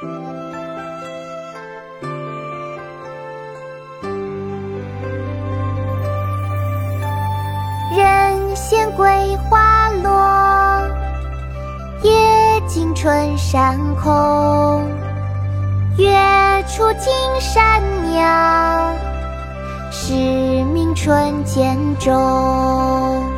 人闲桂花落夜静春山空月出惊山鸟时鸣春涧中。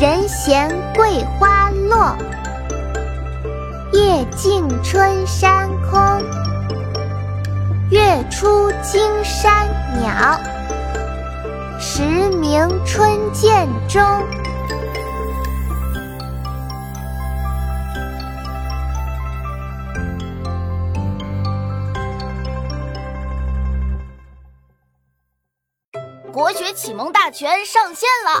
人闲桂花落，夜静春山空。月出惊山鸟，时鸣春涧中。国学启蒙大全上线了，